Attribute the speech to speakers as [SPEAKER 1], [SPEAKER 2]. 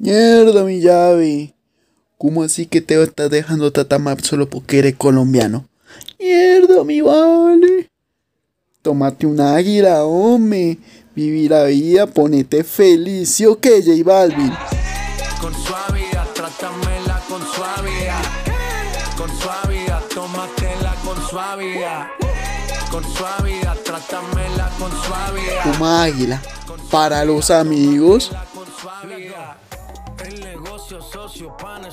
[SPEAKER 1] Mierda, mi llave. ¿Cómo así que te estás dejando tatamar solo porque eres colombiano? Mierda, mi vale. Tómate un águila, hombre. Viví la vida, ponete feliz, ¿sí o qué, J Balvin?
[SPEAKER 2] Con suavidad, trátamela con suavidad. Con suavidad, tómatela con suavidad. Con suavidad, trátamela con suavidad.
[SPEAKER 1] Toma águila. Para los amigos.
[SPEAKER 2] El negocio socio, pana,